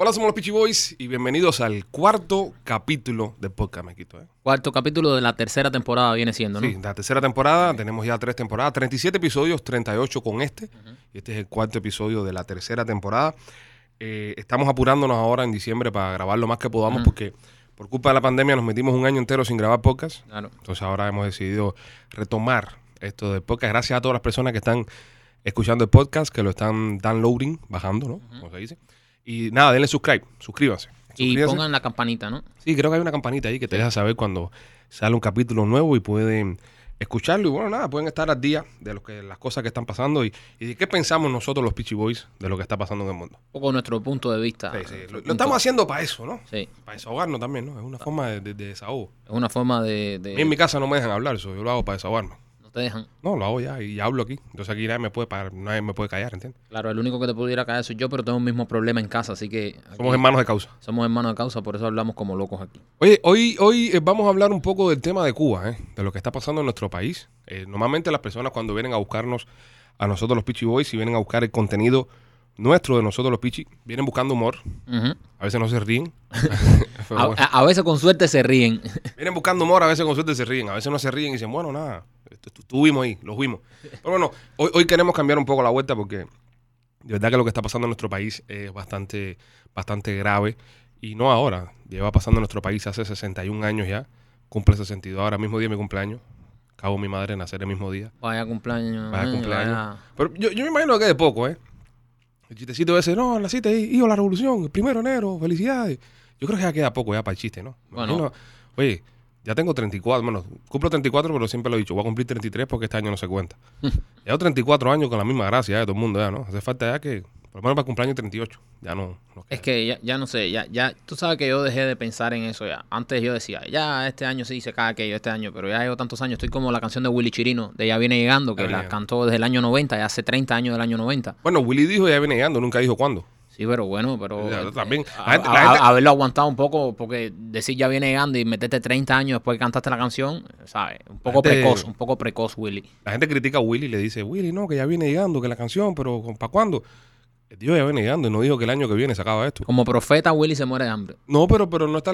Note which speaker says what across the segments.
Speaker 1: Hola, somos los Peachy Boys y bienvenidos al cuarto capítulo de Podcast Mequito. ¿eh?
Speaker 2: Cuarto capítulo de la tercera temporada viene siendo, ¿no?
Speaker 1: Sí, la tercera temporada, tenemos ya tres temporadas, 37 episodios, 38 con este. Y este es el cuarto episodio de la tercera temporada. Eh, estamos apurándonos ahora en diciembre para grabar lo más que podamos porque por culpa de la pandemia nos metimos un año entero sin grabar podcast.
Speaker 2: Claro.
Speaker 1: Entonces ahora hemos decidido retomar esto del podcast. Gracias a todas las personas que están escuchando el podcast, que lo están downloading, bajando, ¿no? Como se dice. Y nada, denle subscribe, suscríbanse.
Speaker 2: Y pongan la campanita, ¿no?
Speaker 1: Sí, creo que hay una campanita ahí que te deja saber cuando sale un capítulo nuevo y pueden escucharlo. Y bueno, nada, pueden estar al día de lo que, las cosas que están pasando y, y de qué pensamos nosotros los Peachy Boys de lo que está pasando en el mundo.
Speaker 2: Un poco nuestro punto de vista.
Speaker 1: Sí, sí, Lo, estamos haciendo para eso, ¿no?
Speaker 2: Sí.
Speaker 1: Para desahogarnos también, ¿no? Es una forma de, de- de desahogo.
Speaker 2: Es una forma de... de-
Speaker 1: A mí en mi casa no me dejan hablar eso, yo lo hago para desahogarme.
Speaker 2: Te dejan.
Speaker 1: No, lo hago ya y hablo aquí. Entonces aquí nadie me puede parar, nadie me puede callar, ¿entiendes?
Speaker 2: Claro, el único que te pudiera caer soy yo, pero tengo el mismo problema en casa, así que... aquí
Speaker 1: Somos hermanos de causa.
Speaker 2: somos hermanos de causa, por eso hablamos como locos aquí.
Speaker 1: Oye, hoy, hoy eh, vamos a hablar un poco del tema de Cuba, ¿eh? de lo que está pasando en nuestro país. Eh, normalmente las personas cuando vienen a buscarnos a nosotros los Pichi Boys y vienen a buscar el contenido nuestro de nosotros los Pichi, vienen buscando humor. A veces no se ríen.
Speaker 2: A,
Speaker 1: bueno.
Speaker 2: a- a veces con suerte se ríen.
Speaker 1: Vienen buscando humor, a veces con suerte se ríen, a veces no se ríen y dicen, bueno, nada, estu- estu- estuvimos ahí, los vimos. Pero bueno, hoy, hoy queremos cambiar un poco la vuelta porque de verdad que lo que está pasando en nuestro país es bastante, bastante grave. Y no ahora, lleva pasando en nuestro país hace 61 años ya, cumple 62, ahora mismo día de mi cumpleaños. Acabo mi madre de nacer el mismo día.
Speaker 2: Vaya cumpleaños.
Speaker 1: Vaya
Speaker 2: ay,
Speaker 1: cumpleaños.
Speaker 2: vaya-
Speaker 1: Pero yo, yo me imagino que de poco, ¿eh? El chistecito ese, no, naciste ahí, hijo, la revolución, el primero de enero, felicidades. Yo creo que ya queda poco ya para el chiste, ¿no?
Speaker 2: Bueno.
Speaker 1: imagino- oye, ya tengo 34, bueno, cumplo 34, pero siempre lo he dicho, voy a cumplir 33 porque este año no se cuenta. Llevo 34 años con la misma gracia ya de todo el mundo, ya, ¿no? Hace falta ya que, por lo menos para el cumpleaños 38, ya no. no.
Speaker 2: Es que ya, ya no sé, ya, ya, tú sabes que yo dejé de pensar en eso ya. Antes yo decía, ya este año sí se cae aquello, este año, pero ya llevo tantos años, estoy como la canción de Willy Chirino, de Ya viene llegando, que
Speaker 1: Ya
Speaker 2: la cantó desde el año 90, ya hace 30 años del año 90.
Speaker 1: Bueno, Willy dijo ya viene llegando, nunca dijo cuándo.
Speaker 2: Sí, pero bueno, pero
Speaker 1: Ya, también.
Speaker 2: a-
Speaker 1: La gente-
Speaker 2: a-
Speaker 1: la gente-
Speaker 2: a- haberlo aguantado un poco, porque decir ya viene llegando y meterte 30 años después que cantaste la canción, ¿sabes? Un poco
Speaker 1: gente-
Speaker 2: precoz, un poco precoz, Willy.
Speaker 1: La gente critica a Willy y le dice, Willy, no, que ya viene llegando, que la canción, pero ¿para cuándo? Dios ya viene llegando y no dijo que el año que viene se acaba esto.
Speaker 2: Como profeta, Willy se muere de hambre.
Speaker 1: No, pero, pero no está.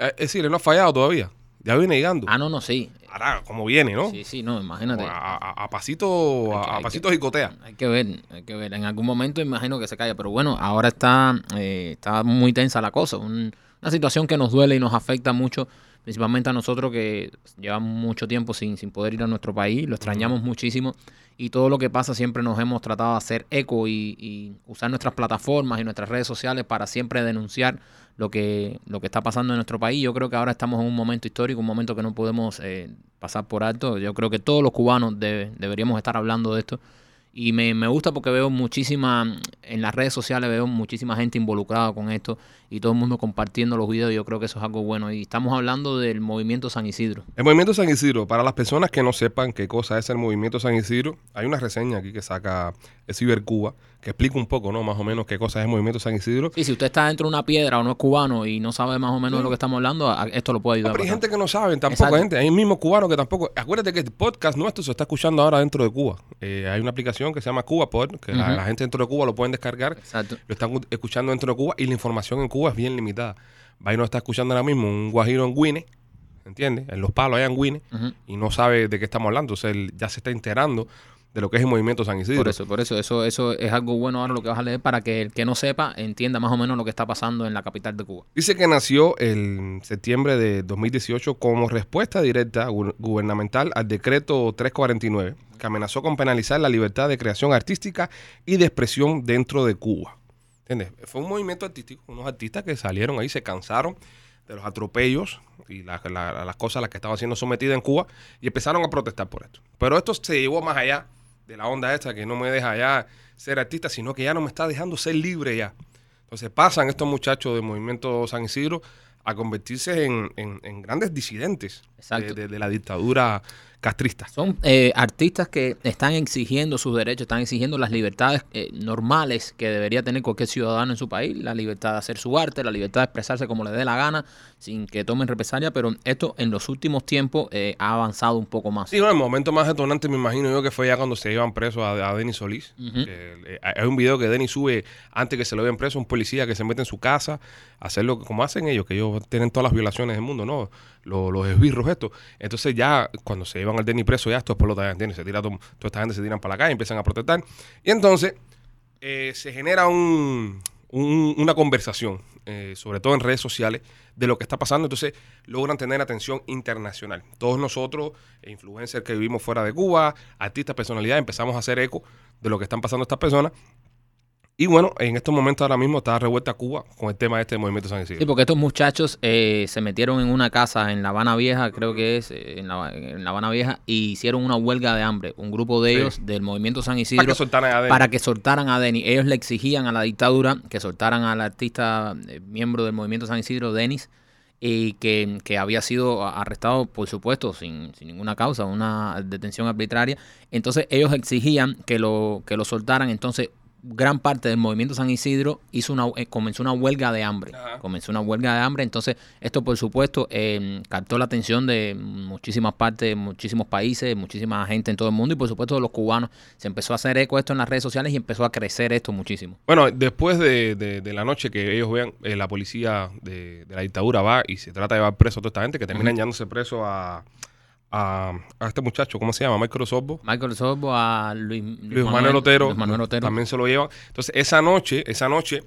Speaker 1: Es decir, él no ha fallado todavía. Ya viene llegando.
Speaker 2: Ah, no, no, sí.
Speaker 1: Ahora, como viene, ¿no?
Speaker 2: Sí, sí, no, imagínate.
Speaker 1: A, a- a pasito,
Speaker 2: que-
Speaker 1: a, a
Speaker 2: hay
Speaker 1: pasito
Speaker 2: que-
Speaker 1: jicotea.
Speaker 2: Hay que ver, hay que ver. En algún momento imagino que se calla, pero bueno, ahora está, eh, está muy tensa la cosa. Un- una situación que nos duele y nos afecta mucho, principalmente a nosotros que llevamos mucho tiempo sin, sin poder ir a nuestro país, lo extrañamos muchísimo y todo lo que pasa siempre nos hemos tratado de hacer eco y, y usar nuestras plataformas y nuestras redes sociales para siempre denunciar lo que, lo que está pasando en nuestro país. Yo creo que ahora estamos en un momento histórico, un momento que no podemos eh, pasar por alto. Yo creo que todos los cubanos debe- deberíamos estar hablando de esto. Y me, me gusta porque veo muchísima, en las redes sociales veo muchísima gente involucrada con esto y todo el mundo compartiendo los videos. Yo creo que eso es algo bueno. Y estamos hablando del movimiento San Isidro.
Speaker 1: El movimiento San Isidro, para las personas que no sepan qué cosa es el movimiento San Isidro, hay una reseña aquí que saca Cibercuba explica un poco, ¿no? Más o menos qué cosa es el movimiento San Isidro.
Speaker 2: Sí, si usted está dentro de una piedra o no es cubano y no sabe más o menos de lo que estamos hablando, esto lo puede
Speaker 1: No,
Speaker 2: ayudar.
Speaker 1: pero hay gente que no sabe, tampoco
Speaker 2: Exacto.
Speaker 1: hay gente. Hay mismos cubanos que tampoco. Acuérdate que el podcast nuestro se está escuchando ahora dentro de Cuba. Eh, hay una aplicación que se llama CubaPod, que la, gente dentro de Cuba lo pueden descargar.
Speaker 2: Exacto.
Speaker 1: Lo están escuchando dentro de Cuba y la información en Cuba es bien limitada. Va y no está escuchando ahora mismo un guajiro en Guine, ¿entiendes? En los palos allá en Guine, y no sabe de qué estamos hablando. O sea, él ya se está enterando de lo que es el movimiento San Isidro.
Speaker 2: Por eso, por eso, eso, eso es algo bueno ahora lo que vas a leer para que el que no sepa entienda más o menos lo que está pasando en la capital de Cuba.
Speaker 1: Dice que nació en septiembre de 2018 como respuesta directa gu- gubernamental al decreto 349, que amenazó con penalizar la libertad de creación artística y de expresión dentro de Cuba. ¿Entiendes? Fue un movimiento artístico, unos artistas que salieron ahí, se cansaron de los atropellos y la- la- las cosas a las que estaban siendo sometidas en Cuba y empezaron a protestar por esto. Pero esto se llevó más allá de la onda esta que no me deja ya ser artista, sino que ya no me está dejando ser libre ya. Entonces pasan estos muchachos del movimiento San Isidro a convertirse en, en- en grandes disidentes
Speaker 2: Exacto.
Speaker 1: de, de- de la dictadura castristas.
Speaker 2: Son eh, artistas que están exigiendo sus derechos, están exigiendo las libertades eh, normales que debería tener cualquier ciudadano en su país, la libertad de hacer su arte, la libertad de expresarse como le dé la gana, sin que tomen represalia, pero esto en los últimos tiempos eh, ha avanzado un poco más.
Speaker 1: Sí, no, el momento más detonante me imagino yo que fue ya cuando se iban presos a, a Denis Solís. Eh, hay un video que Denis sube antes que se lo vean preso, un policía que se mete en su casa a hacer lo que como hacen ellos, que ellos tienen todas las violaciones del mundo, ¿no? Los, los esbirros estos. Entonces ya cuando se llevan al Denis preso, ya esto explota, entiendes, se tira todo- toda esta gente se tiran para la calle, empiezan a protestar. Y entonces eh, se genera un- una conversación, eh, sobre todo en redes sociales, de lo que está pasando. Entonces logran tener atención internacional. Todos nosotros, eh, influencers que vivimos fuera de Cuba, artistas, personalidades, empezamos a hacer eco de lo que están pasando estas personas. Y bueno, en estos momentos ahora mismo está revuelta Cuba con el tema este del movimiento San Isidro.
Speaker 2: Sí, porque estos muchachos eh, se metieron en una casa en La Habana Vieja, creo que es, eh, en La, en La Habana Vieja, y hicieron una huelga de hambre. Un grupo de
Speaker 1: Sí.
Speaker 2: ellos del movimiento San
Speaker 1: para
Speaker 2: Isidro
Speaker 1: que soltaran a Denis.
Speaker 2: para que soltaran a Denis. Ellos le exigían a la dictadura que soltaran al artista eh, miembro del movimiento San Isidro, Denis, y que, que había sido arrestado, por supuesto, sin, sin ninguna causa, una detención arbitraria. Entonces ellos exigían que lo, que lo soltaran. Entonces gran parte del movimiento San Isidro hizo una, eh, comenzó una huelga de hambre.
Speaker 1: Ajá.
Speaker 2: Comenzó una huelga de hambre. Entonces esto, por supuesto, eh, captó la atención de muchísimas partes, muchísimos países, muchísima gente en todo el mundo y, por supuesto, de los cubanos. Se empezó a hacer eco esto en las redes sociales y empezó a crecer esto muchísimo.
Speaker 1: Bueno, después de, de- de la noche que ellos vean, eh, la policía de, de la dictadura va y se trata de llevar preso a toda esta gente, que terminan llevándose preso a, a, a este muchacho, ¿cómo se llama? Michael Osorbo.
Speaker 2: Michael Sorbo a Luis,
Speaker 1: Luis Manuel Otero,
Speaker 2: Luis Manuel Otero.
Speaker 1: también se lo llevan. Entonces, esa noche, esa noche,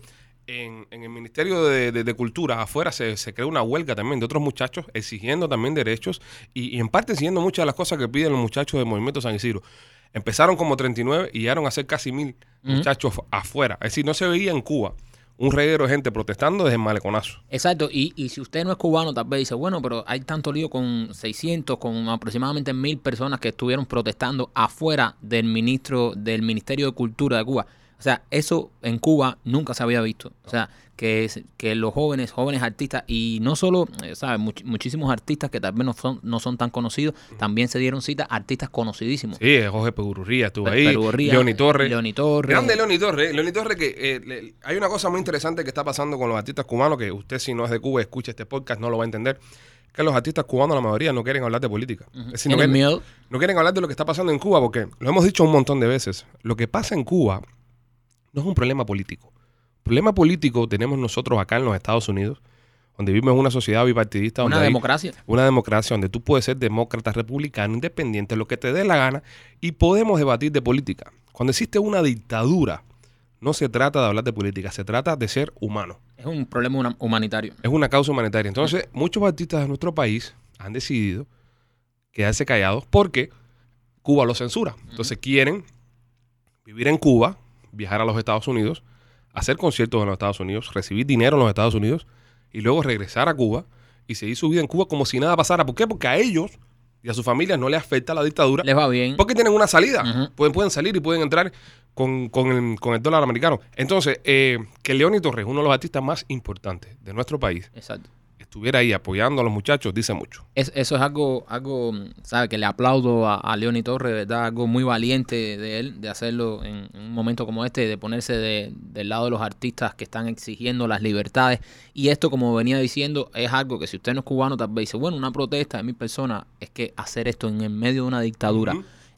Speaker 1: en, en el Ministerio de, de- de Cultura, afuera, se, se creó una huelga también de otros muchachos exigiendo también derechos y, y en parte siguiendo muchas de las cosas que piden los muchachos del Movimiento San Isidro. Empezaron como 39 y llegaron a ser casi mil muchachos afuera. Es decir, no se veía en Cuba un reguero de gente protestando desde el maleconazo.
Speaker 2: Exacto, y, y si usted no es cubano, tal vez dice, bueno, pero hay tanto lío con 600, con aproximadamente mil personas que estuvieron protestando afuera del ministro, del Ministerio de Cultura de Cuba. O sea, eso en Cuba nunca se había visto. O sea, que, es- que los jóvenes, jóvenes artistas, y no solo, eh, ¿sabes? Much- muchísimos artistas que tal vez no son, no son tan conocidos, también se dieron cita a artistas conocidísimos.
Speaker 1: Sí, Jorge Pegurría estuvo
Speaker 2: Pe-
Speaker 1: ahí.
Speaker 2: Perugorría,
Speaker 1: Leoni Torres.
Speaker 2: Leoni Torres.
Speaker 1: Grande Leoni Torres. Leoni Torres que eh, le- hay una cosa muy interesante que está pasando con los artistas cubanos, que usted si no es de Cuba, escucha este podcast, no lo va a entender, que los artistas cubanos, la mayoría, no quieren hablar de política.
Speaker 2: Ujú.
Speaker 1: Es decir, no
Speaker 2: Tienen
Speaker 1: quieren,
Speaker 2: miedo.
Speaker 1: no quieren hablar de lo que está pasando en Cuba, porque lo hemos dicho un montón de veces. Lo que pasa en Cuba no es un problema político. Problema político tenemos nosotros acá en los Estados Unidos, donde vivimos en una sociedad bipartidista, donde
Speaker 2: Una democracia.
Speaker 1: una democracia donde tú puedes ser demócrata, republicano, independiente, lo que te dé la gana, y podemos debatir de política. Cuando existe una dictadura, no se trata de hablar de política, se trata de ser humano.
Speaker 2: Es un problema huma- humanitario.
Speaker 1: Es una causa humanitaria. Entonces, muchos artistas de nuestro país han decidido quedarse callados porque Cuba los censura. Entonces, quieren vivir en Cuba, viajar a los Estados Unidos, hacer conciertos en los Estados Unidos, recibir dinero en los Estados Unidos y luego regresar a Cuba y seguir su vida en Cuba como si nada pasara. ¿Por qué? Porque a ellos y a sus familias no les afecta la dictadura
Speaker 2: Les va bien.
Speaker 1: porque tienen una salida. Pueden, pueden salir y pueden entrar con, con el, con el dólar americano. Entonces, eh, que Leoni Torres, uno de los artistas más importantes de nuestro país,
Speaker 2: Exacto.
Speaker 1: Estuviera ahí apoyando a los muchachos, dice mucho.
Speaker 2: Es- eso es algo, algo, ¿sabe? Que le aplaudo a, a Leoni Torres, ¿verdad? Algo muy valiente de él, de hacerlo en, en un momento como este, de ponerse de- del lado de los artistas que están exigiendo las libertades. Y esto, como venía diciendo, es algo que si usted no es cubano, tal vez dice, bueno, una protesta de mil personas, es que hacer esto en el medio de una dictadura,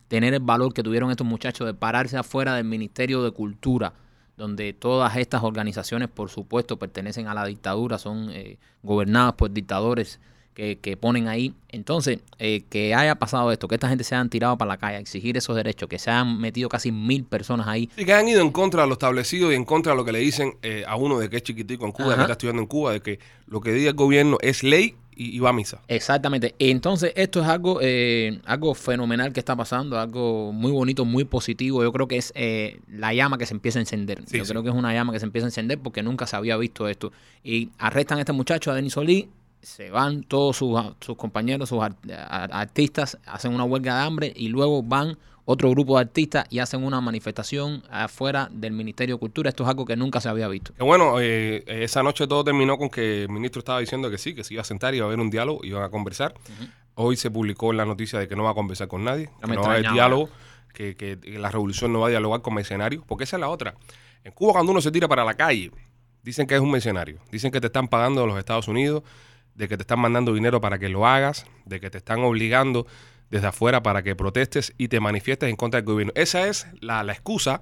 Speaker 2: tener el valor que tuvieron estos muchachos de pararse afuera del Ministerio de Cultura, donde todas estas organizaciones, por supuesto, pertenecen a la dictadura, son eh, gobernadas por dictadores que, que ponen ahí. Entonces, eh, que haya pasado esto, que esta gente se hayan tirado para la calle a exigir esos derechos, que se hayan metido casi mil personas ahí.
Speaker 1: Y que han ido en contra de lo establecido y en contra de lo que le dicen eh, a uno de que es chiquitico en Cuba, de que
Speaker 2: Ajá.
Speaker 1: está estudiando en Cuba, de que lo que diga el gobierno es ley y, y va a misa.
Speaker 2: Exactamente. Entonces, esto es algo, eh, algo fenomenal que está pasando, algo muy bonito, muy positivo. Yo creo que es eh, la llama que se empieza a encender.
Speaker 1: Sí,
Speaker 2: Yo
Speaker 1: sí.
Speaker 2: creo que es una llama que se empieza a encender porque nunca se había visto esto. Y arrestan a este muchacho, a Denis Solí, se van todos sus, sus compañeros, sus art- artistas, hacen una huelga de hambre y luego van otro grupo de artistas y hacen una manifestación afuera del Ministerio de Cultura. Esto es algo que nunca se había visto.
Speaker 1: Bueno, eh, esa noche todo terminó con que el ministro estaba diciendo que sí, que se iba a sentar, iba a haber un diálogo, iban a conversar. Hoy se publicó en la noticia de que no va a conversar con nadie,
Speaker 2: No
Speaker 1: que no va a haber diálogo, que, que la revolución no va a dialogar con mercenarios, porque esa es la otra. En Cuba, cuando uno se tira para la calle, dicen que es un mercenario. Dicen que te están pagando los Estados Unidos, de que te están mandando dinero para que lo hagas, de que te están obligando desde afuera para que protestes y te manifiestes en contra del gobierno. Esa es la, excusa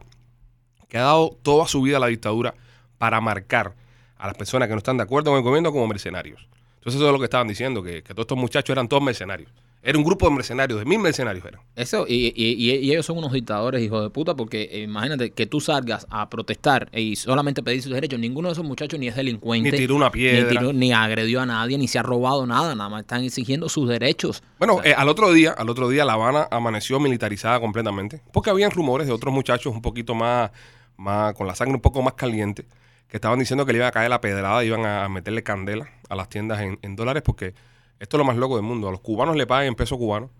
Speaker 1: que ha dado toda su vida la dictadura para marcar a las personas que no están de acuerdo con el gobierno como mercenarios. Entonces eso es lo que estaban diciendo, que, que todos estos muchachos eran todos mercenarios. Era un grupo de mercenarios, de mil mercenarios eran.
Speaker 2: Eso, y, y- y- ellos son unos dictadores, hijos de puta, porque eh, imagínate que tú salgas a protestar y solamente pedir sus derechos. Ninguno de esos muchachos ni es delincuente.
Speaker 1: Ni tiró una
Speaker 2: ni,
Speaker 1: piedra.
Speaker 2: tiró- ni agredió a nadie, ni se ha robado nada. Nada más están exigiendo sus derechos.
Speaker 1: Bueno,
Speaker 2: O sea,
Speaker 1: eh, al otro día, al otro día La Habana amaneció militarizada completamente, porque habían rumores de otros muchachos un poquito más, más con la sangre un poco más caliente, que estaban diciendo que le iba a caer la pedrada, iban a meterle candela a las tiendas en, en dólares, porque esto es lo más loco del mundo. A los cubanos le pagan en peso cubano,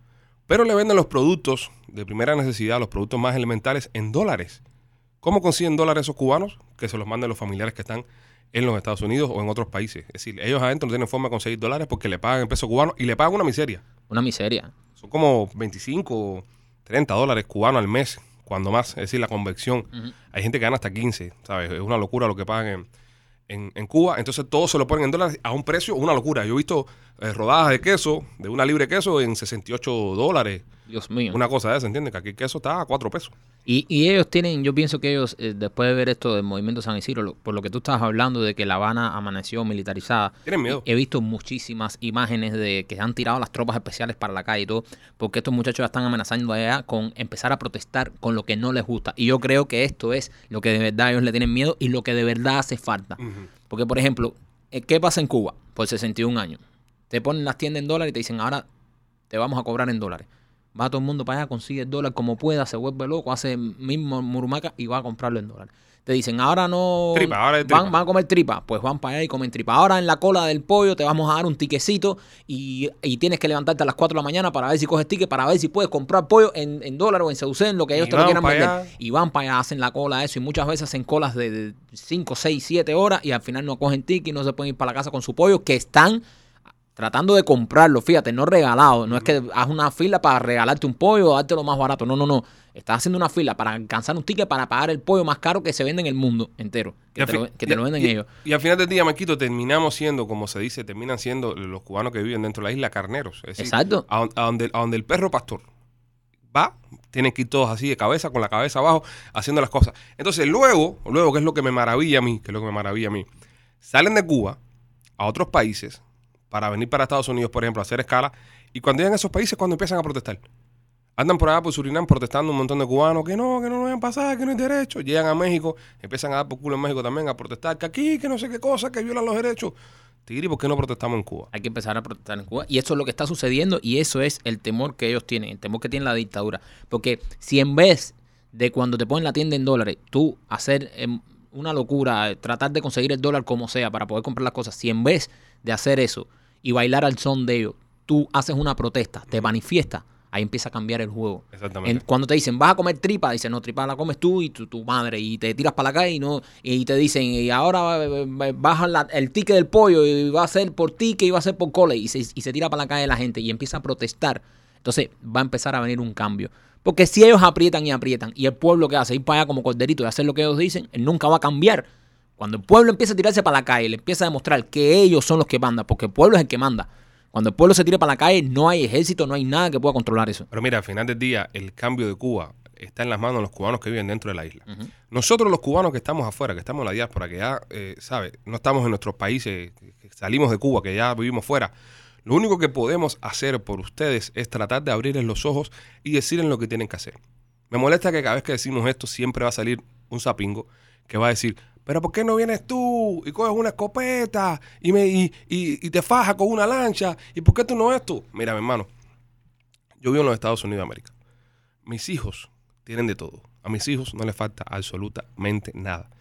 Speaker 1: pero le venden los productos de primera necesidad, los productos más elementales, en dólares. ¿Cómo consiguen dólares esos cubanos? Que se los manden los familiares que están en los Estados Unidos o en otros países. Es decir, ellos adentro no tienen forma de conseguir dólares porque le pagan en peso cubano y le pagan una miseria.
Speaker 2: una miseria.
Speaker 1: Son como 25, 30 dólares cubanos al mes, cuando más. Es decir, la conversión.
Speaker 2: Ujú.
Speaker 1: Hay gente que gana hasta 15, ¿sabes? Es una locura lo que pagan en, en- en Cuba. Entonces todo se lo ponen en dólares a un precio, una locura. Yo he visto eh, rodajas de queso, de una libre queso, en 68 dólares.
Speaker 2: Dios mío.
Speaker 1: Una cosa de esa, ¿entiendes? Que aquí el queso está a 4 pesos.
Speaker 2: Y, y ellos tienen, yo pienso que ellos, eh, después de ver esto del movimiento San Isidro, lo- por lo que tú estabas hablando de que La Habana amaneció militarizada,
Speaker 1: Tienen miedo.
Speaker 2: he visto muchísimas imágenes de que han tirado las tropas especiales para la calle y todo, porque estos muchachos ya están amenazando allá con empezar a protestar con lo que no les gusta. Y yo creo que esto es lo que de verdad ellos le tienen miedo y lo que de verdad hace falta. Porque, por ejemplo, eh, ¿qué pasa en Cuba? Por 61 años. Te ponen las tiendas en dólares y te dicen, ahora te vamos a cobrar en dólares. Va todo el mundo para allá, consigue el dólar como pueda, se vuelve loco, hace mismo murumaca y va a comprarlo en dólares. Te dicen, ahora no.
Speaker 1: Tripa, ahora es
Speaker 2: van,
Speaker 1: tripa.
Speaker 2: van a comer tripa. Pues van para allá y comen tripa. Ahora en la cola del pollo te vamos a dar un tiquecito y, y tienes que levantarte a las 4 de la mañana para ver si coges ticket, para ver si puedes comprar pollo en, en dólar o en Seducen, lo que ellos
Speaker 1: Y
Speaker 2: te lo quieran vender.
Speaker 1: allá.
Speaker 2: Y van para allá, hacen la cola, eso. Y muchas veces hacen colas de 5, 6, 7 horas y al final no cogen ticket y no se pueden ir para la casa con su pollo, que están tratando de comprarlo, fíjate, no regalado. No es que haz una fila para regalarte un pollo o darte lo más barato. No, no, no. Estás haciendo una fila para alcanzar un ticket para pagar el pollo más caro que se vende en el mundo entero. Que te lo,
Speaker 1: fin-
Speaker 2: que te lo venden
Speaker 1: y-
Speaker 2: ellos.
Speaker 1: Y al final del día, Marquito, terminamos siendo, como se dice, terminan siendo los cubanos que viven dentro de la isla carneros. Es decir,
Speaker 2: Exacto.
Speaker 1: A, a donde, a donde el perro pastor va, tienen que ir todos así de cabeza, con la cabeza abajo, haciendo las cosas. Entonces, luego, luego, que es lo que me maravilla a mí, que es lo que me maravilla a mí, salen de Cuba a otros países para venir para Estados Unidos, por ejemplo, a hacer escala, y cuando llegan a esos países, cuando empiezan a protestar. Andan por allá por Surinam protestando un montón de cubanos que no, que no nos dejan pasar, que no hay derecho. Llegan a México, empiezan a dar por culo en México también a protestar, que aquí, que no sé qué cosa, que violan los derechos. Tigri, ¿por qué no protestamos en Cuba?
Speaker 2: Hay que empezar a protestar en Cuba. Y eso es lo que está sucediendo y eso es el temor que ellos tienen, el temor que tiene la dictadura. Porque si en vez de cuando te ponen la tienda en dólares, tú hacer em, una locura, tratar de conseguir el dólar como sea para poder comprar las cosas, si en vez de hacer eso y bailar al son de ellos, tú haces una protesta, te manifiestas, ahí empieza a cambiar el juego.
Speaker 1: Exactamente.
Speaker 2: En- cuando te dicen, vas a comer tripa, dicen, no, tripa la comes tú y tu, tu madre, y te tiras para la calle y, no, y te dicen, y ahora eh, eh, baja la- el ticket del pollo y va a ser por ticket y va a ser por cole, y se, y se tira para la calle la gente y empieza a protestar. Entonces va a empezar a venir un cambio. Porque si ellos aprietan y aprietan, y el pueblo que hace ir para allá como corderito y hacer lo que ellos dicen, él nunca va a cambiar. Cuando el pueblo empieza a tirarse para la calle, le empieza a demostrar que ellos son los que mandan, porque el pueblo es el que manda. Cuando el pueblo se tira para la calle, no hay ejército, no hay nada que pueda controlar eso.
Speaker 1: Pero mira, al final del día, el cambio de Cuba está en las manos de los cubanos que viven dentro de la isla. Nosotros los cubanos que estamos afuera, que estamos en la diáspora, que ya, eh, ¿sabes? No estamos en nuestros países, que salimos de Cuba, que ya vivimos fuera. Lo único que podemos hacer por ustedes es tratar de abrirles los ojos y decirles lo que tienen que hacer. Me molesta que cada vez que decimos esto siempre va a salir un sapingo que va a decir, pero ¿por qué no vienes tú y coges una escopeta y, me, y, y- y te fajas con una lancha? ¿Y por qué tú no esto? Mira, mi hermano, yo vivo en los Estados Unidos de América. Mis hijos tienen de todo. A mis hijos no les falta absolutamente nada.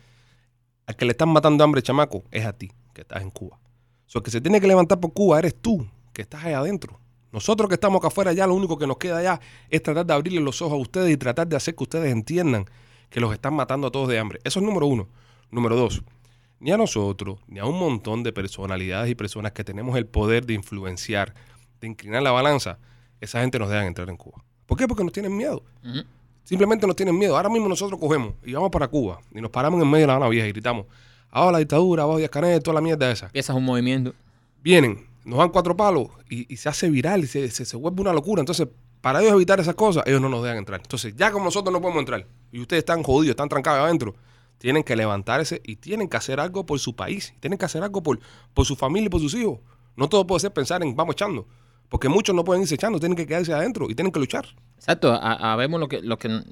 Speaker 1: Al que le están matando hambre, chamaco, es a ti, que estás en Cuba. So, el que se tiene que levantar por Cuba eres tú, que estás allá adentro. Nosotros que estamos acá afuera ya, lo único que nos queda ya es tratar de abrirle los ojos a ustedes y tratar de hacer que ustedes entiendan que los están matando a todos de hambre. Eso es número uno. Número dos, ni a nosotros, ni a un montón de personalidades y personas que tenemos el poder de influenciar, de inclinar la balanza, esa gente nos dejan entrar en Cuba. ¿Por qué? Porque nos tienen miedo. Simplemente nos tienen miedo. Ahora mismo nosotros cogemos y vamos para Cuba y nos paramos en medio de la Habana Vieja y gritamos, abajo la dictadura, abajo Díaz Canel, toda la mierda esa.
Speaker 2: Empiezas un movimiento.
Speaker 1: Vienen, nos dan cuatro palos y, y se hace viral y se, se- se vuelve una locura. Entonces, para ellos evitar esas cosas, ellos no nos dejan entrar. Entonces, ya como nosotros no podemos entrar y ustedes están jodidos, están trancados adentro, tienen que levantarse y tienen que hacer algo por su país, tienen que hacer algo por, por su familia y por sus hijos. No todo puede ser pensar en vamos echando, porque muchos no pueden irse echando, tienen que quedarse adentro y tienen que luchar.
Speaker 2: Exacto, a, vemos lo que, lo que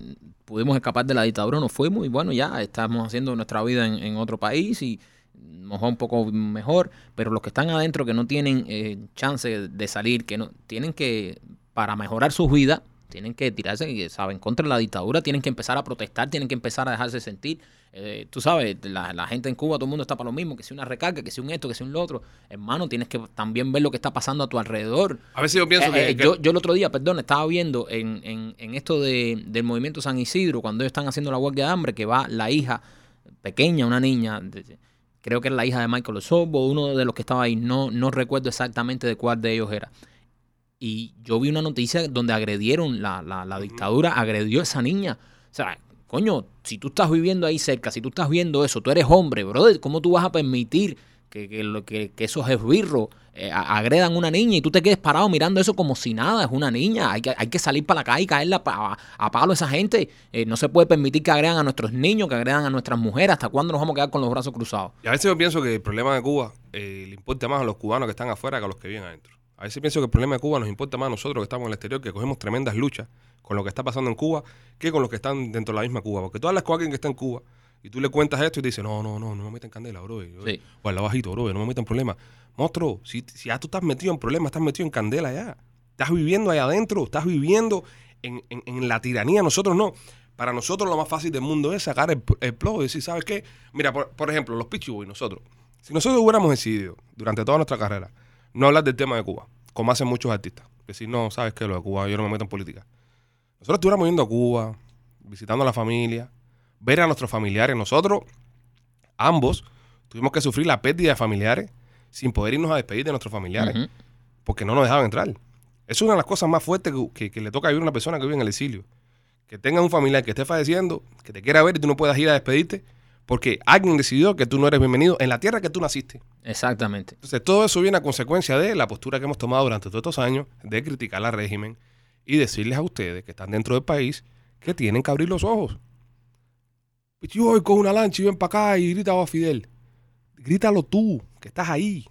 Speaker 2: pudimos escapar de la dictadura, nos fuimos y bueno, ya estamos haciendo nuestra vida en, otro país y mejor un poco mejor, pero los que están adentro que no tienen eh, chance de salir, que no tienen que, para mejorar sus vidas, tienen que tirarse, y, ¿saben? Contra la dictadura, tienen que empezar a protestar, tienen que empezar a dejarse sentir. Eh, tú sabes, la, la gente en Cuba, todo el mundo está para lo mismo, que si una recarga, que si un esto, que si un lo otro. Hermano, tienes que también ver lo que está pasando a tu alrededor.
Speaker 1: A veces yo pienso
Speaker 2: Eh,
Speaker 1: que,
Speaker 2: eh,
Speaker 1: que-
Speaker 2: yo, yo el otro día, perdón, estaba viendo en, en, en esto de, del movimiento San Isidro, cuando ellos están haciendo la huelga de hambre, que va la hija pequeña, una niña, de- creo que era la hija de Michael Osorbo, uno de los que estaba ahí, no, no recuerdo exactamente de cuál de ellos era. Y yo vi una noticia donde agredieron, la, la, la dictadura agredió a esa niña. O sea, coño, si tú estás viviendo ahí cerca, si tú estás viendo eso, tú eres hombre, brother, ¿cómo tú vas a permitir que, que, que, esos esbirros eh, a- agredan a una niña y tú te quedes parado mirando eso como si nada, es una niña, hay que, hay que salir para la calle y caerla pa- a, palo a esa gente. Eh, no se puede permitir que agredan a nuestros niños, que agredan a nuestras mujeres. ¿Hasta cuándo nos vamos a quedar con los brazos cruzados?
Speaker 1: Y a veces yo pienso que el problema de Cuba eh, le importa más a los cubanos que están afuera que a los que viven adentro. A veces pienso que el problema de Cuba nos importa más a nosotros que estamos en el exterior, que cogemos tremendas luchas con lo que está pasando en Cuba, que con los que están dentro de la misma Cuba. Porque hablas con alguien que está en Cuba y tú le cuentas esto y te dice, no, no, no, no me metan candela, bro.
Speaker 2: Sí.
Speaker 1: O al bajito, bro, no me metan problemas. Monstruo, si, si ya tú estás metido en problemas, estás metido en candela ya. Estás viviendo ahí adentro, estás viviendo en, en- en la tiranía. Nosotros no. Para nosotros lo más fácil del mundo es sacar el, el plomo y decir, ¿sabes qué? Mira, por, por ejemplo, los Pichi Boys, nosotros. Si nosotros hubiéramos decidido durante toda nuestra carrera no hablar del tema de Cuba, como hacen muchos artistas, decir, no, ¿sabes qué? Lo de Cuba, yo no me meto en política. Nosotros estuviéramos yendo a Cuba, visitando a la familia, ver a nuestros familiares. Nosotros, ambos, tuvimos que sufrir la pérdida de familiares sin poder irnos a despedir de nuestros familiares porque no nos dejaban entrar. Es una de las cosas más fuertes que, que- que le toca vivir a una persona que vive en el exilio. Que tenga un familiar que esté falleciendo, que te quiera ver y tú no puedas ir a despedirte, porque alguien decidió que tú no eres bienvenido en la tierra que tú naciste.
Speaker 2: Exactamente.
Speaker 1: Entonces, todo eso viene a consecuencia de la postura que hemos tomado durante todos estos años de criticar al régimen y decirles a ustedes que están dentro del país que tienen que abrir los ojos. Yo voy con una lancha y ven para acá y grita a Fidel. Grítalo tú, que estás ahí.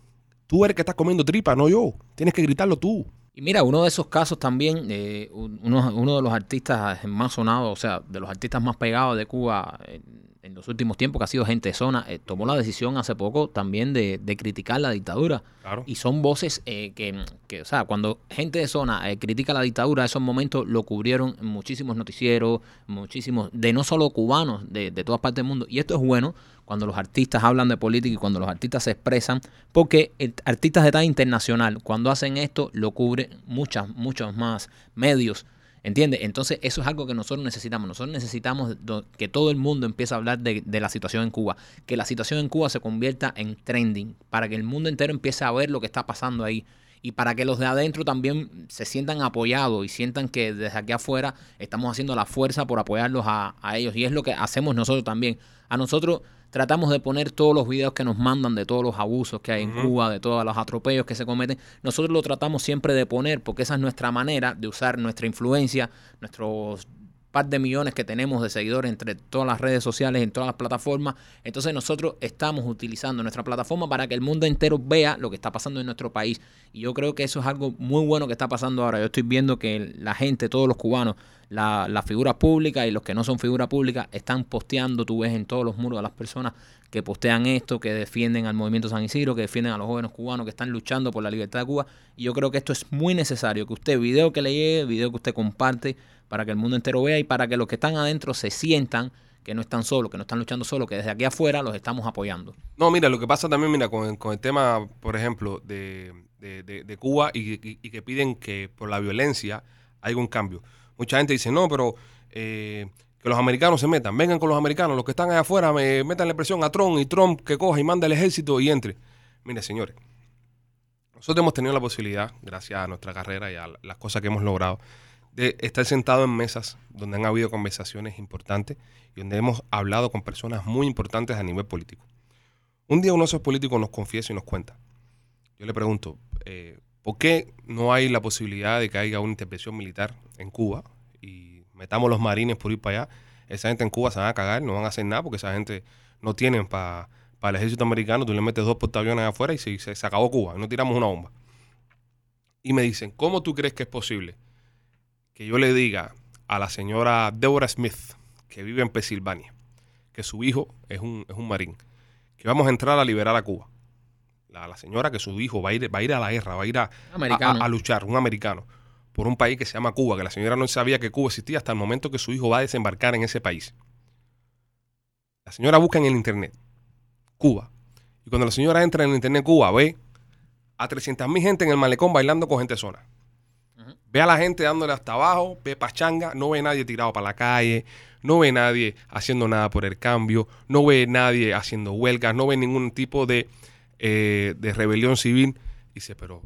Speaker 1: Tú eres que estás comiendo tripa, no yo. Tienes que gritarlo tú.
Speaker 2: Y mira, uno de esos casos también, eh, un- uno, uno de los artistas más sonados, o sea, de los artistas más pegados de Cuba en, en los últimos tiempos, que ha sido Gente de Zona, eh, tomó la decisión hace poco también de, de criticar la dictadura.
Speaker 1: Claro.
Speaker 2: Y son voces eh, que, que, o sea, cuando Gente de Zona eh, critica la dictadura, esos momentos lo cubrieron muchísimos noticieros, muchísimos, de no solo cubanos, de, de todas partes del mundo. Y esto es bueno cuando los artistas hablan de política y cuando los artistas se expresan, porque el- artistas de talla internacional, cuando hacen esto, lo cubren muchas, muchos más medios. ¿Entiendes? Entonces, eso es algo que nosotros necesitamos. Nosotros necesitamos que todo el mundo empiece a hablar de, de la situación en Cuba. Que la situación en Cuba se convierta en trending. Para que el mundo entero empiece a ver lo que está pasando ahí. Y para que los de adentro también se sientan apoyados y sientan que desde aquí afuera estamos haciendo la fuerza por apoyarlos a, a ellos. Y es lo que hacemos nosotros también. A nosotros tratamos de poner todos los videos que nos mandan de todos los abusos que hay en. Cuba, de todos los atropellos que se cometen. Nosotros lo tratamos siempre de poner porque esa es nuestra manera de usar nuestra influencia, nuestros par de millones que tenemos de seguidores entre todas las redes sociales, en todas las plataformas. Entonces nosotros estamos utilizando nuestra plataforma para que el mundo entero vea lo que está pasando en nuestro país. Y yo creo que eso es algo muy bueno que está pasando ahora. Yo estoy viendo que la gente, todos los cubanos, la- las figuras públicas y los que no son figuras públicas están posteando, tú ves en todos los muros a las personas que postean esto, que defienden al movimiento San Isidro, que defienden a los jóvenes cubanos que están luchando por la libertad de Cuba. Y yo creo que esto es muy necesario, que usted, video que le llegue, video que usted comparte, para que el mundo entero vea y para que los que están adentro se sientan que no están solos, que no están luchando solos, que desde aquí afuera los estamos apoyando.
Speaker 1: No, mira, lo que pasa también, mira, con, el- con el tema, por ejemplo, de, de- de- Cuba y, que piden que por la violencia haya un cambio. Mucha gente dice, no, pero eh, que los americanos se metan, vengan con los americanos, los que están allá afuera, me metan la presión a Trump y Trump que coja y manda el ejército y entre. Mire, señores, Nosotros hemos tenido la posibilidad, gracias a nuestra carrera y a las cosas que hemos logrado, de estar sentados en mesas donde han habido conversaciones importantes y donde hemos hablado con personas muy importantes a nivel político. Un día uno de esos políticos nos confiesa y nos cuenta. Yo le pregunto, eh, ¿por qué no hay la posibilidad de que haya una intervención militar en Cuba y metamos los marines por ir para allá? Esa gente en Cuba se van a cagar, no van a hacer nada porque esa gente no tienen para el ejército americano, tú le metes dos portaaviones afuera y se, se, acabó Cuba, no tiramos una bomba. Y me dicen, ¿cómo tú crees que es posible que yo le diga a la señora Deborah Smith, que vive en Pensilvania, que su hijo es un, es un marín, que vamos a entrar a liberar a Cuba? La, la señora que su hijo va a, ir, va a ir a la guerra, va a ir a, a, a luchar, un americano, por un país que se llama Cuba, que la señora no sabía que Cuba existía hasta el momento que su hijo va a desembarcar en ese país. La señora busca en el internet Cuba. Y cuando la señora entra en el internet Cuba, ve a 300 mil gente en el malecón bailando con gente Ve a la gente dándole hasta abajo, ve pachanga, no ve nadie tirado para la calle, no ve nadie haciendo nada por el cambio, no ve nadie haciendo huelgas, no ve ningún tipo de, eh, de rebelión civil. Dice, pero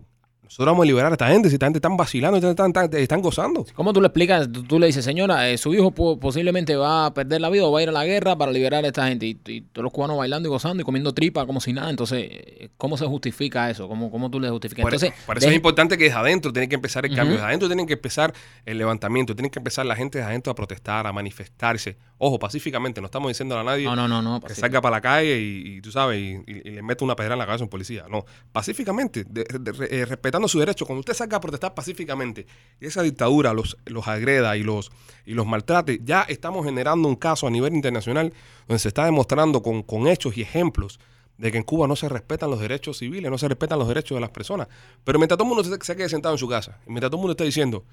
Speaker 1: nosotros vamos a liberar a esta gente, si esta gente están vacilando, están, están, están gozando.
Speaker 2: ¿Cómo tú le explicas? Tú, tú le dices, señora, eh, su hijo posiblemente va a perder la vida o va a ir a la guerra para liberar a esta gente. Y, y, todos los cubanos bailando y gozando y comiendo tripa como si nada. Entonces, eh, ¿cómo se justifica eso? ¿Cómo, cómo tú le justificas?
Speaker 1: Por,
Speaker 2: Entonces,
Speaker 1: por eso de... es importante que desde adentro tiene que empezar el cambio. Uh -huh. Desde adentro tienen que empezar el levantamiento. Tienen que empezar la gente desde adentro a protestar, a manifestarse. Ojo, pacíficamente. No estamos diciendo a nadie
Speaker 2: no, no, no, no,
Speaker 1: que salga para la calle y, y tú sabes, y, y, le mete una pedra en la cabeza a un policía. No, pacíficamente, de, de, de, su derecho. Cuando usted salga a protestar pacíficamente y esa dictadura los, los agreda y los, y los maltrate, ya estamos generando un caso a nivel internacional donde se está demostrando con, con hechos y ejemplos de que en Cuba no se respetan los derechos civiles, no se respetan los derechos de las personas. Pero mientras todo el mundo se, se quede sentado en su casa, mientras todo el mundo está diciendo,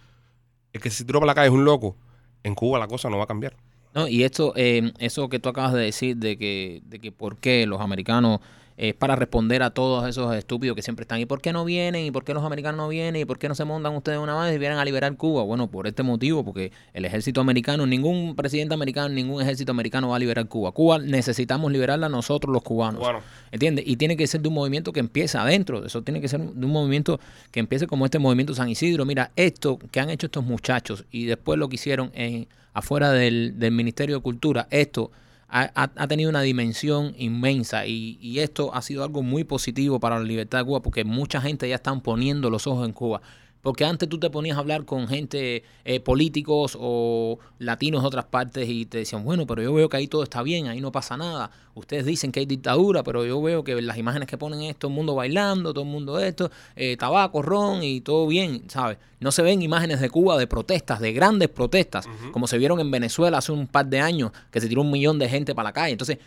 Speaker 1: el que se tiró la calle es un loco, en Cuba la cosa no va a cambiar.
Speaker 2: No, y esto, eh, eso que tú acabas de decir de que, de que por qué los americanos es para responder a todos esos estúpidos que siempre están. ¿Y por qué no vienen? ¿Y por qué los americanos no vienen? ¿Y por qué no se montan ustedes una vez y vienen a liberar Cuba? Bueno, por este motivo, porque el ejército americano, ningún presidente americano, ningún ejército americano va a liberar Cuba. Cuba necesitamos liberarla nosotros los cubanos. Bueno. ¿Entiendes? Y tiene que ser de un movimiento que empiece adentro. Eso tiene que ser de un movimiento que empiece como este movimiento San Isidro. Mira, esto que han hecho estos muchachos y después lo que hicieron en, afuera del, del Ministerio de Cultura, esto ha, tenido una dimensión inmensa y, y, esto ha sido algo muy positivo para la libertad de Cuba porque mucha gente ya están poniendo los ojos en Cuba. Porque antes tú te ponías a hablar con gente, eh, políticos o latinos de otras partes y te decían, bueno, pero yo veo que ahí todo está bien, ahí no pasa nada. Ustedes dicen que hay dictadura, pero yo veo que las imágenes que ponen es todo el mundo bailando, todo el mundo esto, eh, tabaco, ron y todo bien, ¿sabes? No se ven imágenes de Cuba de protestas, de grandes protestas, uh -huh. como se vieron en Venezuela hace un par de años, que se tiró un millón de gente para la calle. Entonces,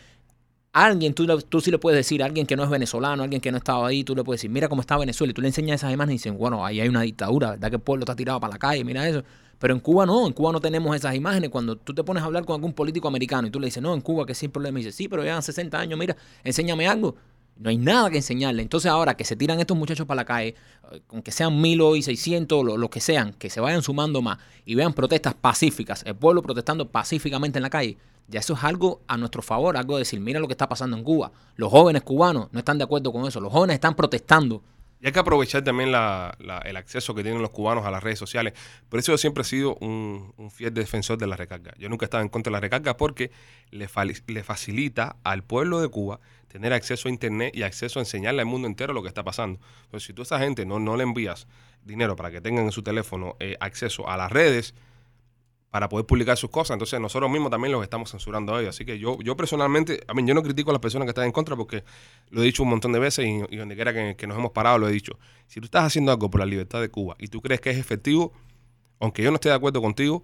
Speaker 2: alguien, tú, tú sí le puedes decir, alguien que no es venezolano, alguien que no estaba ahí, tú le puedes decir, mira cómo está Venezuela, y tú le enseñas esas imágenes y dicen, bueno, ahí hay una dictadura, ¿verdad que el pueblo está tirado para la calle? Mira eso. Pero en Cuba no, en Cuba no tenemos esas imágenes. Cuando tú te pones a hablar con algún político americano y tú le dices, no, en Cuba que sin problema, y dice, sí, pero llevan 60 años, mira, enséñame algo. No hay nada que enseñarle. Entonces ahora que se tiran estos muchachos para la calle, aunque sean mil hoy, seiscientos, lo, lo que sean, que se vayan sumando más y vean protestas pacíficas, el pueblo protestando pacíficamente en la calle, ya eso es algo a nuestro favor, algo de decir, mira lo que está pasando en Cuba. Los jóvenes cubanos no están de acuerdo con eso, los jóvenes están protestando.
Speaker 1: Y hay que aprovechar también el acceso que tienen los cubanos a las redes sociales. Por eso yo siempre he sido un, fiel defensor de la recarga. Yo nunca he estado en contra de la recarga porque le, le, facilita al pueblo de Cuba tener acceso a Internet y acceso a enseñarle al mundo entero lo que está pasando. Entonces, si tú a esa gente no, no le envías dinero para que tengan en su teléfono eh, acceso a las redes, para poder publicar sus cosas. Entonces nosotros mismos también los estamos censurando a ellos. Así que yo, yo personalmente, a mí yo no critico a las personas que están en contra porque lo he dicho un montón de veces y, y donde quiera que, que, nos hemos parado lo he dicho. Si tú estás haciendo algo por la libertad de Cuba y tú crees que es efectivo, aunque yo no esté de acuerdo contigo,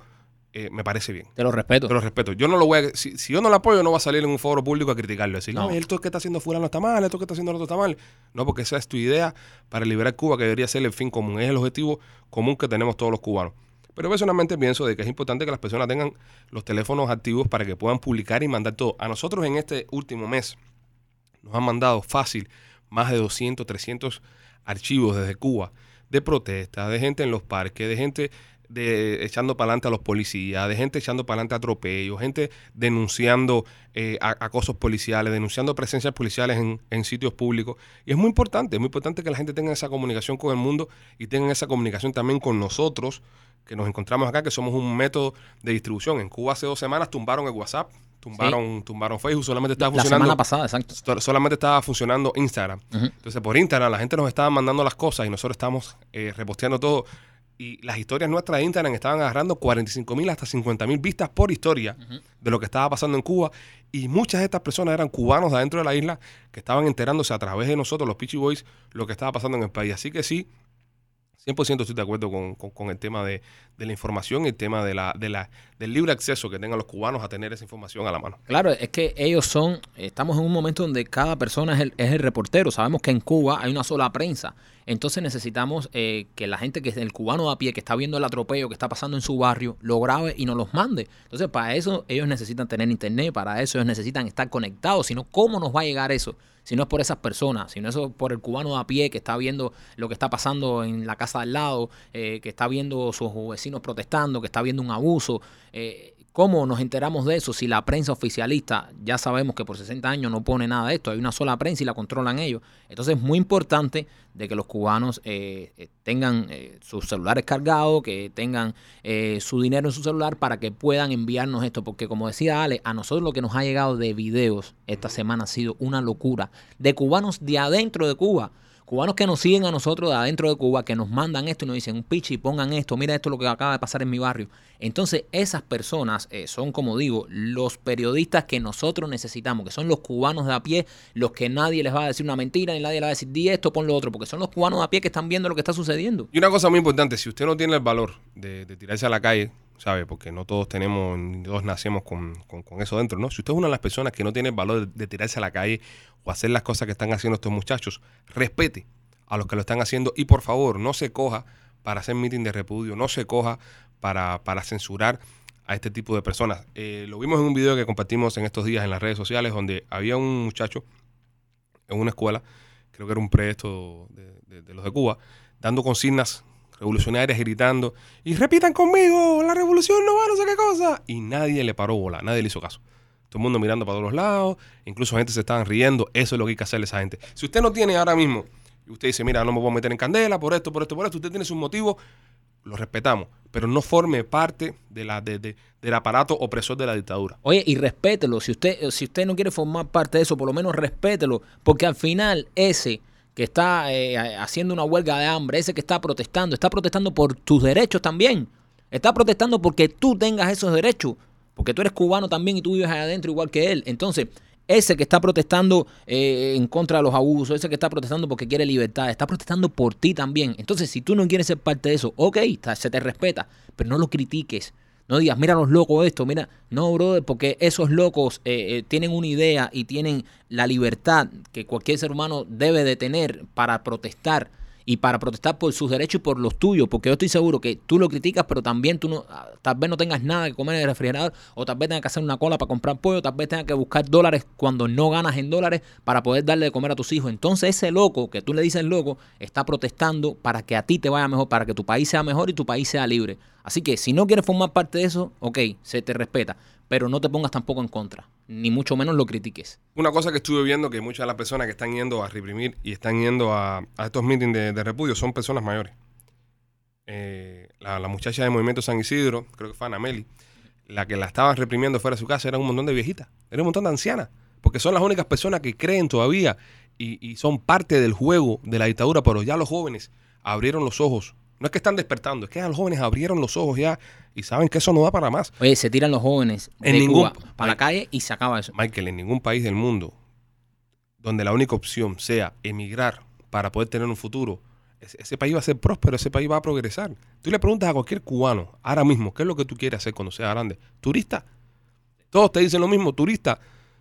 Speaker 1: eh, me parece bien.
Speaker 2: Te lo respeto.
Speaker 1: Te lo respeto. Yo no lo voy a, si, si, yo no lo apoyo, no va a salir en un foro público a criticarlo. A decir, no, no esto que está haciendo fulano está mal, esto que está haciendo el otro está mal. No, porque esa es tu idea para liberar Cuba, que debería ser el fin común. Es el objetivo común que tenemos todos los cubanos. Pero personalmente pienso de que es importante que las personas tengan los teléfonos activos para que puedan publicar y mandar todo. A nosotros en este último mes nos han mandado fácil más de 200, 300 archivos desde Cuba de protestas, de gente en los parques, de gente de echando para adelante a los policías, de gente echando para adelante atropellos, gente denunciando eh, acosos policiales, denunciando presencias policiales en, en sitios públicos. Y es muy importante, es muy importante que la gente tenga esa comunicación con el mundo y tengan esa comunicación también con nosotros, que nos encontramos acá, que somos un método de distribución. En Cuba hace dos semanas tumbaron el WhatsApp, tumbaron, tumbaron Facebook, solamente estaba
Speaker 2: La
Speaker 1: funcionando.
Speaker 2: semana pasada, exacto.
Speaker 1: So- solamente estaba funcionando Instagram. Entonces, por Instagram, la gente nos estaba mandando las cosas y nosotros estábamos eh, reposteando todo. Y las historias nuestras de Instagram estaban agarrando 45 mil hasta 50 mil vistas por historia de lo que estaba pasando en Cuba. Y muchas de estas personas eran cubanos de adentro de la isla que estaban enterándose a través de nosotros, los Peachy Boys, lo que estaba pasando en el país. Así que sí, 100% estoy de acuerdo con, con- con el tema de, de la información y el tema de la, de la, del libre acceso que tengan los cubanos a tener esa información a la mano.
Speaker 2: Claro, es que ellos son, estamos en un momento donde cada persona es el, es el reportero. Sabemos que en Cuba hay una sola prensa. Entonces necesitamos eh, que la gente que el cubano de a pie, que está viendo el atropello que está pasando en su barrio, lo grabe y nos los mande. Entonces para eso ellos necesitan tener internet, para eso ellos necesitan estar conectados. Si no, ¿cómo nos va a llegar eso? Si no es por esas personas, si no es por el cubano a pie que está viendo lo que está pasando en la casa al lado, eh, que está viendo sus vecinos protestando, que está viendo un abuso. eh, ¿Cómo nos enteramos de eso si la prensa oficialista ya sabemos que por 60 años no pone nada de esto? Hay una sola prensa y la controlan ellos. Entonces es muy importante de que los cubanos eh, eh, tengan eh, sus celulares cargados, que tengan su dinero en su celular para que puedan enviarnos esto. Porque como decía Ale, a nosotros lo que nos ha llegado de videos esta semana ha sido una locura. De cubanos de adentro de Cuba. Cubanos que nos siguen a nosotros de adentro de Cuba, que nos mandan esto y nos dicen, pichi, pongan esto, mira esto lo que acaba de pasar en mi barrio. Entonces, esas personas eh, son, como digo, los periodistas que nosotros necesitamos, que son los cubanos de a pie, los que nadie les va a decir una mentira, ni nadie les va a decir, di esto, pon lo otro, porque son los cubanos de a pie que están viendo lo que está sucediendo.
Speaker 1: Y una cosa muy importante, si usted no tiene el valor de tirarse a la calle, ¿sabe? Porque no todos tenemos, ni todos nacemos con, con- eso dentro, ¿no? Si usted es una de las personas que no tiene valor de, tirarse a la calle o hacer las cosas que están haciendo estos muchachos, respete a los que lo están haciendo y por favor no se coja para hacer meeting de repudio, no se coja para, para censurar a este tipo de personas. Eh, lo vimos en un video que compartimos en estos días en las redes sociales donde había un muchacho en una escuela, creo que era un de- de los de Cuba, dando consignas revolucionarias, gritando, y repitan conmigo, la revolución no va, no sé qué cosa. Y nadie le paró bola, nadie le hizo caso. Todo el mundo mirando para todos los lados, incluso gente se estaban riendo, eso es lo que hay que hacerle a esa gente. Si usted no tiene ahora mismo, y usted dice, mira, no me voy a meter en candela por esto, por esto, por esto, usted tiene sus motivos, lo respetamos, pero no forme parte de la, de- de- del aparato opresor de la dictadura.
Speaker 2: Oye, y respételo. Si usted, si usted no quiere formar parte de eso, por lo menos respételo. Porque al final, ese que está eh, haciendo una huelga de hambre, ese que está protestando, está protestando por tus derechos también. Está protestando porque tú tengas esos derechos. Porque tú eres cubano también y tú vives ahí adentro igual que él. Entonces, ese que está protestando eh, en contra de los abusos, ese que está protestando porque quiere libertad, está protestando por ti también. Entonces, si tú no quieres ser parte de eso, ok, se te respeta, pero no lo critiques. No digas, mira los locos esto, mira. No, brother, porque esos locos eh, eh, tienen una idea y tienen la libertad que cualquier ser humano debe de tener para protestar y para protestar por sus derechos y por los tuyos. Porque yo estoy seguro que tú lo criticas, pero también tú no, ah, tal vez no tengas nada que comer en el refrigerador, o tal vez tengas que hacer una cola para comprar pollo, tal vez tengas que buscar dólares cuando no ganas en dólares para poder darle de comer a tus hijos. Entonces ese loco, que tú le dices loco, está protestando para que a ti te vaya mejor, para que tu país sea mejor y tu país sea libre. Así que si no quieres formar parte de eso, ok, se te respeta, pero no te pongas tampoco en contra, ni mucho menos lo critiques.
Speaker 1: Una cosa que estuve viendo que muchas de las personas que están yendo a reprimir y están yendo a, estos meetings de, repudio son personas mayores. Eh, la, muchacha del Movimiento San Isidro, creo que fue Ana Meli, la que la estaban reprimiendo fuera de su casa era un montón de viejitas, era un montón de ancianas, porque son las únicas personas que creen todavía y son parte del juego de la dictadura, pero ya los jóvenes abrieron los ojos. No es que están despertando, es que ya los jóvenes abrieron los ojos ya y saben que eso no da para más.
Speaker 2: Oye, se tiran los jóvenes
Speaker 1: En
Speaker 2: de
Speaker 1: ningún-
Speaker 2: Cuba para la calle y se acaba eso.
Speaker 1: Michael, en ningún país del mundo donde la única opción sea emigrar para poder tener un futuro, ese, ese país va a ser próspero, ese país va a progresar. Tú le preguntas a cualquier cubano ahora mismo, ¿qué es lo que tú quieres hacer cuando seas grande? Turista. Todos te dicen lo mismo, turista.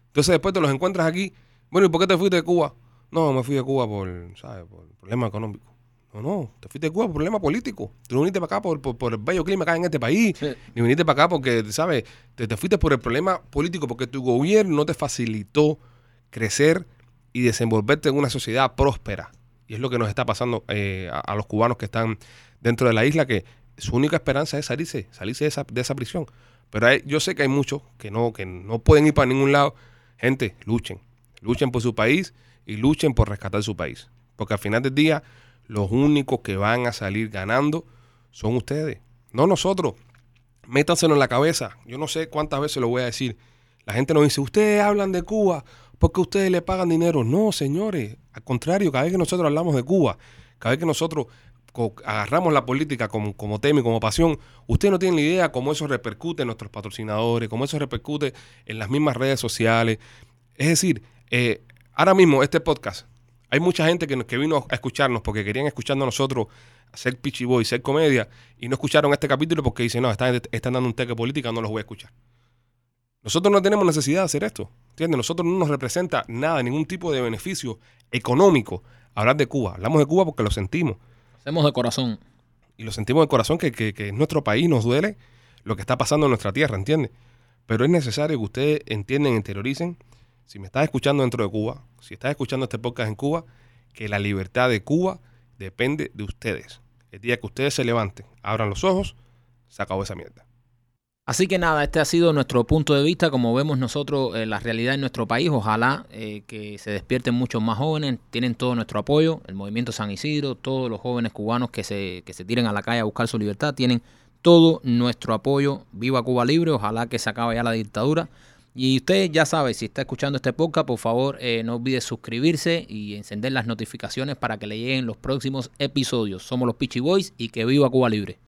Speaker 1: Entonces después te los encuentras aquí. Bueno, ¿y por qué te fuiste de Cuba? No, me fui de Cuba por, ¿sabes? Por problema económico. No, no, te fuiste de Cuba por problema político. Tú no viniste para acá por, por, por el bello clima acá en este país.
Speaker 2: Sí.
Speaker 1: Ni viniste para acá porque, ¿sabes? Te, te fuiste por el problema político, porque tu gobierno no te facilitó crecer y desenvolverte en una sociedad próspera. Y es lo que nos está pasando eh, a, a los cubanos que están dentro de la isla, que su única esperanza es salirse, salirse de esa, de esa prisión. Pero hay- yo sé que hay muchos que no, que no pueden ir para ningún lado. Gente, luchen. Luchen por su país y luchen por rescatar su país. Porque al final del día, los únicos que van a salir ganando son ustedes, no nosotros. Métanselo en la cabeza. Yo no sé cuántas veces lo voy a decir. La gente nos dice, ustedes hablan de Cuba porque ustedes le pagan dinero. No, señores. Al contrario, cada vez que nosotros hablamos de Cuba, cada vez que nosotros agarramos la política como, como tema y como pasión, ustedes no tienen ni idea cómo eso repercute en nuestros patrocinadores, cómo eso repercute en las mismas redes sociales. Es decir, eh, ahora mismo este podcast, hay mucha gente que, que vino a escucharnos porque querían escucharnos a nosotros hacer Pitchy Boy, ser comedia, y no escucharon este capítulo porque dicen, no, están, están dando un teque política, no los voy a escuchar. Nosotros no tenemos necesidad de hacer esto, ¿entiendes? Nosotros no nos representa nada, ningún tipo de beneficio económico hablar de Cuba. Hablamos de Cuba porque lo sentimos,
Speaker 2: Hacemos de corazón.
Speaker 1: y lo sentimos de corazón que, que, que en nuestro país nos duele lo que está pasando en nuestra tierra, ¿entiendes? Pero es necesario que ustedes entiendan, interioricen, si me estás escuchando dentro de Cuba, si estás escuchando este podcast en Cuba, que la libertad de Cuba depende de ustedes. El día que ustedes se levanten, abran los ojos, se acabó esa mierda.
Speaker 2: Así que nada, este ha sido nuestro punto de vista, como vemos nosotros eh, la realidad en nuestro país. Ojalá eh, que se despierten muchos más jóvenes, tienen todo nuestro apoyo, el movimiento San Isidro, todos los jóvenes cubanos que se, que se tiren a la calle a buscar su libertad, tienen todo nuestro apoyo. Viva Cuba Libre, ojalá que se acabe ya la dictadura. Y usted ya sabe, si está escuchando este podcast, por favor eh, no olvide suscribirse y encender las notificaciones para que le lleguen los próximos episodios. Somos los Pichi Boys y que viva Cuba Libre.